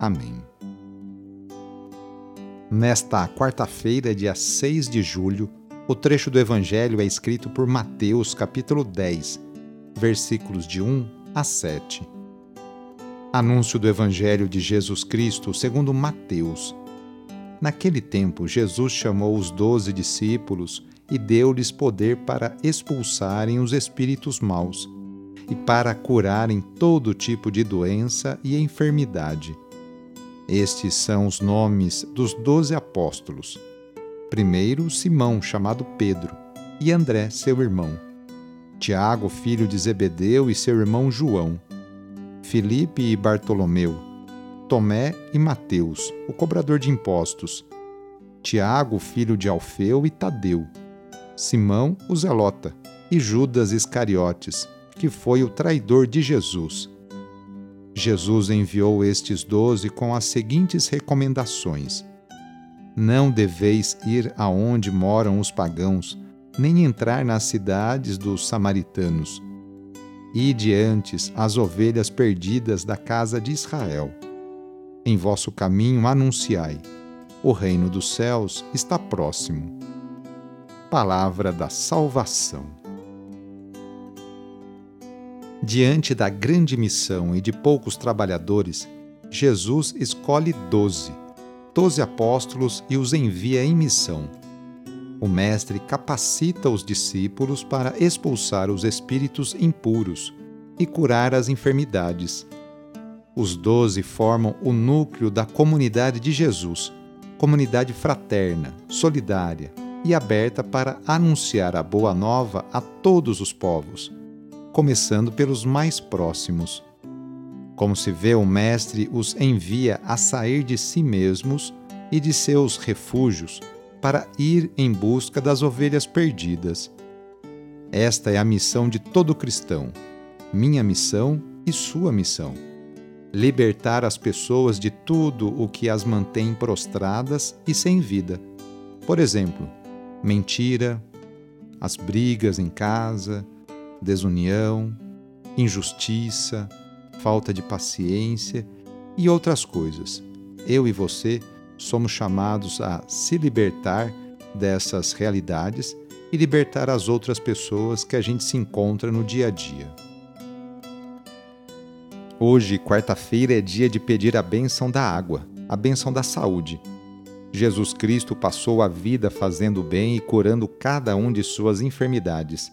Amém. Nesta quarta-feira, dia 6 de julho, o trecho do Evangelho é escrito por Mateus, capítulo 10, versículos de 1 a 7. Anúncio do Evangelho de Jesus Cristo segundo Mateus. Naquele tempo, Jesus chamou os doze discípulos e deu-lhes poder para expulsarem os espíritos maus e para curarem todo tipo de doença e enfermidade. Estes são os nomes dos doze apóstolos. Primeiro, Simão, chamado Pedro, e André, seu irmão. Tiago, filho de Zebedeu, e seu irmão João. Filipe e Bartolomeu. Tomé e Mateus, o cobrador de impostos. Tiago, filho de Alfeu e Tadeu. Simão, o Zelota. E Judas Iscariotes, que foi o traidor de Jesus. Jesus enviou estes doze com as seguintes recomendações: Não deveis ir aonde moram os pagãos, nem entrar nas cidades dos samaritanos. Ide antes as ovelhas perdidas da casa de Israel. Em vosso caminho anunciai: o reino dos céus está próximo. Palavra da salvação. Diante da grande missão e de poucos trabalhadores, Jesus escolhe doze, doze apóstolos e os envia em missão. O Mestre capacita os discípulos para expulsar os espíritos impuros e curar as enfermidades. Os doze formam o núcleo da comunidade de Jesus, comunidade fraterna, solidária e aberta para anunciar a boa nova a todos os povos começando pelos mais próximos. Como se vê, o Mestre os envia a sair de si mesmos e de seus refúgios para ir em busca das ovelhas perdidas. Esta é a missão de todo cristão, minha missão e sua missão. Libertar as pessoas de tudo o que as mantém prostradas e sem vida. Por exemplo, mentira, as brigas em casa, desunião, injustiça, falta de paciência e outras coisas. Eu e você somos chamados a se libertar dessas realidades e libertar as outras pessoas que a gente se encontra no dia a dia. Hoje, quarta-feira, é dia de pedir a bênção da água, a bênção da saúde. Jesus Cristo passou a vida fazendo bem e curando cada um de suas enfermidades